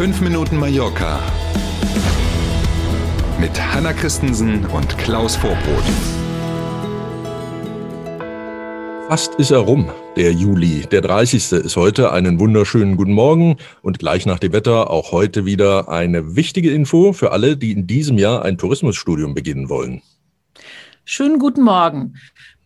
5 Minuten Mallorca mit Hanna Christensen und Klaus Vorbrot. Fast ist er rum, der Juli. Der 30. ist heute. Einen wunderschönen guten Morgen und gleich nach dem Wetter auch heute wieder eine wichtige Info für alle, die in diesem Jahr ein Tourismusstudium beginnen wollen. Schönen guten Morgen.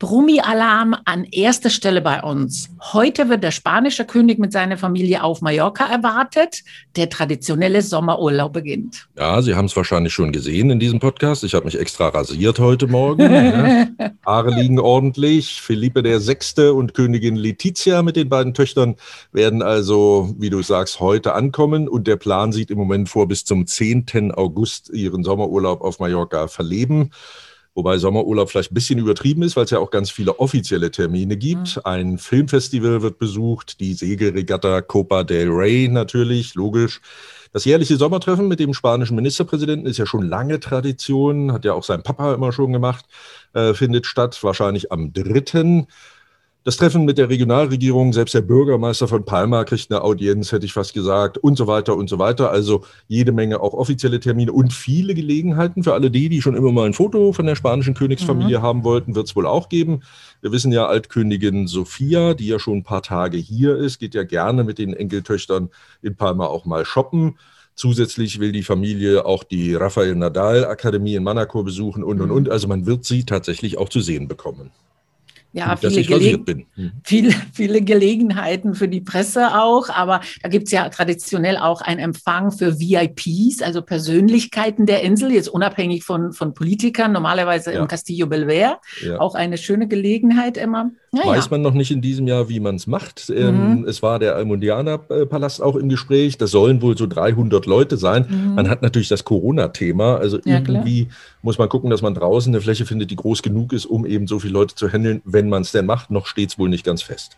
Brummi-Alarm an erster Stelle bei uns. Heute wird der spanische König mit seiner Familie auf Mallorca erwartet. Der traditionelle Sommerurlaub beginnt. Ja, Sie haben es wahrscheinlich schon gesehen in diesem Podcast. Ich habe mich extra rasiert heute Morgen. ja. Haare liegen ordentlich. Philippe der Sechste und Königin Letizia mit den beiden Töchtern werden also, wie du sagst, heute ankommen. Und der Plan sieht im Moment vor, bis zum 10. August ihren Sommerurlaub auf Mallorca verleben. Wobei Sommerurlaub vielleicht ein bisschen übertrieben ist, weil es ja auch ganz viele offizielle Termine gibt. Mhm. Ein Filmfestival wird besucht, die Segelregatta Copa del Rey natürlich, logisch. Das jährliche Sommertreffen mit dem spanischen Ministerpräsidenten ist ja schon lange Tradition, hat ja auch sein Papa immer schon gemacht, äh, findet statt, wahrscheinlich am dritten. Das Treffen mit der Regionalregierung, selbst der Bürgermeister von Palma kriegt eine Audienz, hätte ich fast gesagt, und so weiter und so weiter. Also jede Menge auch offizielle Termine und viele Gelegenheiten für alle die, die schon immer mal ein Foto von der spanischen Königsfamilie mhm. haben wollten, wird es wohl auch geben. Wir wissen ja, Altkönigin Sophia, die ja schon ein paar Tage hier ist, geht ja gerne mit den Enkeltöchtern in Palma auch mal shoppen. Zusätzlich will die Familie auch die Rafael Nadal Akademie in Monaco besuchen und, und, mhm. und. Also man wird sie tatsächlich auch zu sehen bekommen ja, viele, Gele mhm. viele, viele Gelegenheiten für die Presse auch, aber da gibt's ja traditionell auch einen Empfang für VIPs, also Persönlichkeiten der Insel, jetzt unabhängig von, von Politikern, normalerweise ja. im Castillo Belver. Ja. Auch eine schöne Gelegenheit immer. Ja, Weiß man noch nicht in diesem Jahr, wie man es macht. Ähm, mhm. Es war der Almundianer-Palast auch im Gespräch. Das sollen wohl so 300 Leute sein. Mhm. Man hat natürlich das Corona-Thema. Also irgendwie muss man gucken, dass man draußen eine Fläche findet, die groß genug ist, um eben so viele Leute zu handeln, wenn wenn man es denn macht, noch steht es wohl nicht ganz fest.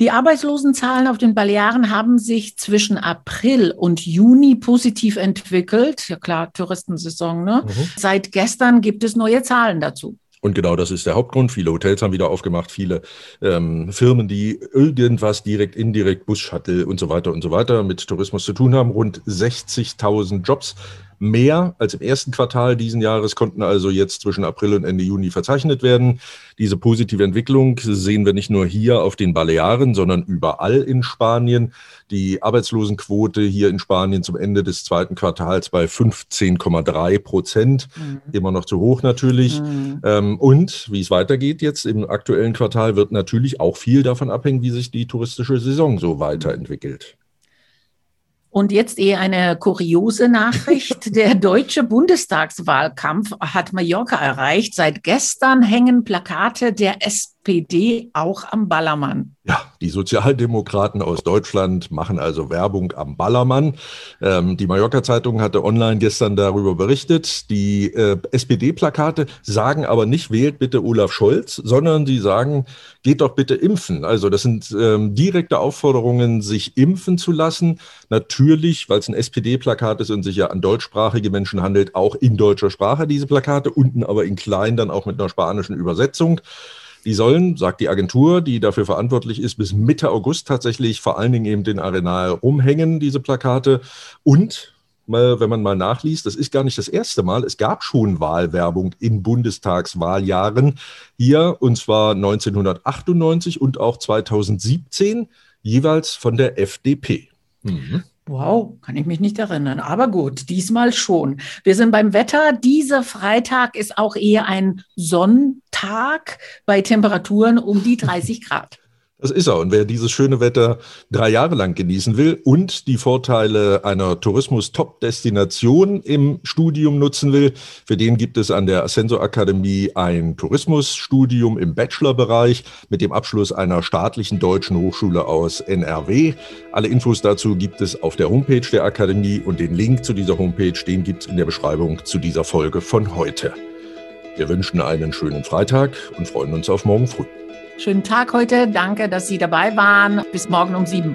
Die Arbeitslosenzahlen auf den Balearen haben sich zwischen April und Juni positiv entwickelt. Ja klar, Touristensaison. Ne? Mhm. Seit gestern gibt es neue Zahlen dazu. Und genau das ist der Hauptgrund. Viele Hotels haben wieder aufgemacht, viele ähm, Firmen, die irgendwas direkt, indirekt, Bus, Shuttle und so weiter und so weiter mit Tourismus zu tun haben. Rund 60.000 Jobs Mehr als im ersten Quartal diesen Jahres konnten also jetzt zwischen April und Ende Juni verzeichnet werden. Diese positive Entwicklung sehen wir nicht nur hier auf den Balearen, sondern überall in Spanien. Die Arbeitslosenquote hier in Spanien zum Ende des zweiten Quartals bei 15,3 Prozent. Mhm. Immer noch zu hoch natürlich. Mhm. Ähm, und wie es weitergeht jetzt im aktuellen Quartal, wird natürlich auch viel davon abhängen, wie sich die touristische Saison so weiterentwickelt. Und jetzt eher eine kuriose Nachricht. Der deutsche Bundestagswahlkampf hat Mallorca erreicht. Seit gestern hängen Plakate der SPD auch am Ballermann. Ja, die Sozialdemokraten aus Deutschland machen also Werbung am Ballermann. Ähm, die Mallorca-Zeitung hatte online gestern darüber berichtet. Die äh, SPD-Plakate sagen aber nicht, wählt bitte Olaf Scholz, sondern sie sagen, geht doch bitte impfen. Also das sind ähm, direkte Aufforderungen, sich impfen zu lassen. Natürlich, weil es ein SPD-Plakat ist und sich ja an deutschsprachige Menschen handelt, auch in deutscher Sprache diese Plakate, unten aber in klein dann auch mit einer spanischen Übersetzung. Die sollen, sagt die Agentur, die dafür verantwortlich ist, bis Mitte August tatsächlich vor allen Dingen eben den Arenal rumhängen, diese Plakate. Und wenn man mal nachliest, das ist gar nicht das erste Mal. Es gab schon Wahlwerbung in Bundestagswahljahren hier, und zwar 1998 und auch 2017, jeweils von der FDP. Mhm. Wow, kann ich mich nicht erinnern. Aber gut, diesmal schon. Wir sind beim Wetter. Dieser Freitag ist auch eher ein Sonntag bei Temperaturen um die 30 Grad. Das ist er. Und wer dieses schöne Wetter drei Jahre lang genießen will und die Vorteile einer Tourismus-Top-Destination im Studium nutzen will, für den gibt es an der Ascenso Akademie ein Tourismusstudium im Bachelorbereich mit dem Abschluss einer staatlichen deutschen Hochschule aus NRW. Alle Infos dazu gibt es auf der Homepage der Akademie und den Link zu dieser Homepage, den gibt es in der Beschreibung zu dieser Folge von heute. Wir wünschen einen schönen Freitag und freuen uns auf morgen früh. Schönen Tag heute. Danke, dass Sie dabei waren. Bis morgen um sieben.